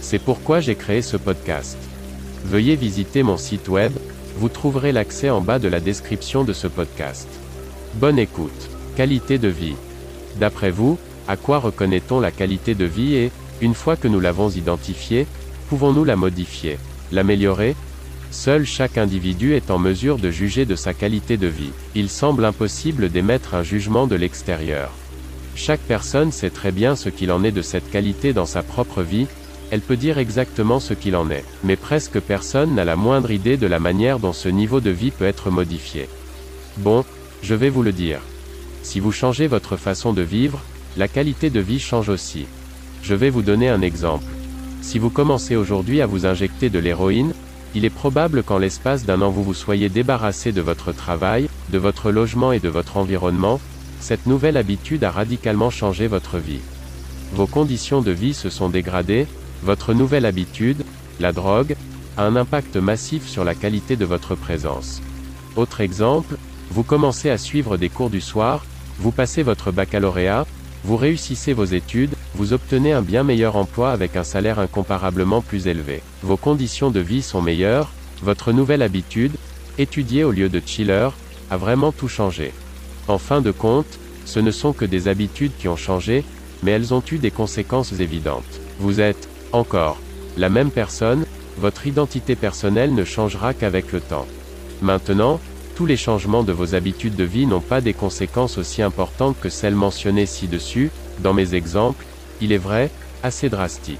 C'est pourquoi j'ai créé ce podcast. Veuillez visiter mon site web, vous trouverez l'accès en bas de la description de ce podcast. Bonne écoute. Qualité de vie. D'après vous, à quoi reconnaît-on la qualité de vie et, une fois que nous l'avons identifiée, pouvons-nous la modifier, l'améliorer? Seul chaque individu est en mesure de juger de sa qualité de vie. Il semble impossible d'émettre un jugement de l'extérieur. Chaque personne sait très bien ce qu'il en est de cette qualité dans sa propre vie, elle peut dire exactement ce qu'il en est, mais presque personne n'a la moindre idée de la manière dont ce niveau de vie peut être modifié. Bon, je vais vous le dire. Si vous changez votre façon de vivre, la qualité de vie change aussi. Je vais vous donner un exemple. Si vous commencez aujourd'hui à vous injecter de l'héroïne, il est probable qu'en l'espace d'un an vous vous soyez débarrassé de votre travail, de votre logement et de votre environnement, cette nouvelle habitude a radicalement changé votre vie. Vos conditions de vie se sont dégradées, votre nouvelle habitude, la drogue, a un impact massif sur la qualité de votre présence. Autre exemple, vous commencez à suivre des cours du soir, vous passez votre baccalauréat, vous réussissez vos études, vous obtenez un bien meilleur emploi avec un salaire incomparablement plus élevé. Vos conditions de vie sont meilleures, votre nouvelle habitude, étudier au lieu de chiller, a vraiment tout changé. En fin de compte, ce ne sont que des habitudes qui ont changé, mais elles ont eu des conséquences évidentes. Vous êtes, encore, la même personne, votre identité personnelle ne changera qu'avec le temps. Maintenant, tous les changements de vos habitudes de vie n'ont pas des conséquences aussi importantes que celles mentionnées ci-dessus, dans mes exemples, il est vrai, assez drastiques.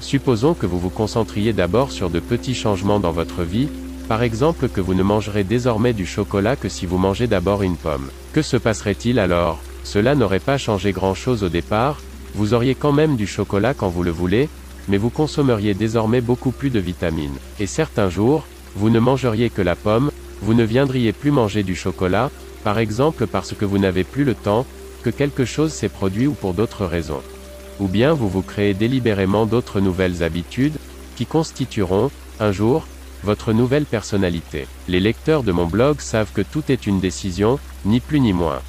Supposons que vous vous concentriez d'abord sur de petits changements dans votre vie, par exemple que vous ne mangerez désormais du chocolat que si vous mangez d'abord une pomme. Que se passerait-il alors? Cela n'aurait pas changé grand-chose au départ, vous auriez quand même du chocolat quand vous le voulez, mais vous consommeriez désormais beaucoup plus de vitamines. Et certains jours, vous ne mangeriez que la pomme, vous ne viendriez plus manger du chocolat, par exemple parce que vous n'avez plus le temps, que quelque chose s'est produit ou pour d'autres raisons. Ou bien vous vous créez délibérément d'autres nouvelles habitudes, qui constitueront, un jour, votre nouvelle personnalité. Les lecteurs de mon blog savent que tout est une décision, ni plus ni moins.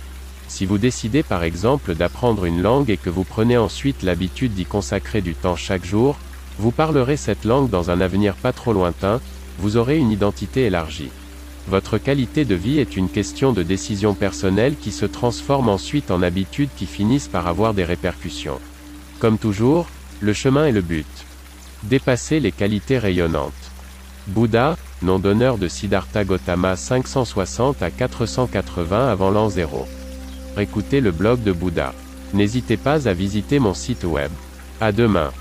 Si vous décidez par exemple d'apprendre une langue et que vous prenez ensuite l'habitude d'y consacrer du temps chaque jour, vous parlerez cette langue dans un avenir pas trop lointain, vous aurez une identité élargie. Votre qualité de vie est une question de décision personnelle qui se transforme ensuite en habitudes qui finissent par avoir des répercussions. Comme toujours, le chemin est le but. Dépasser les qualités rayonnantes. Bouddha, nom d'honneur de Siddhartha Gautama 560 à 480 avant l'an 0. Écoutez le blog de Bouddha. N'hésitez pas à visiter mon site web. À demain.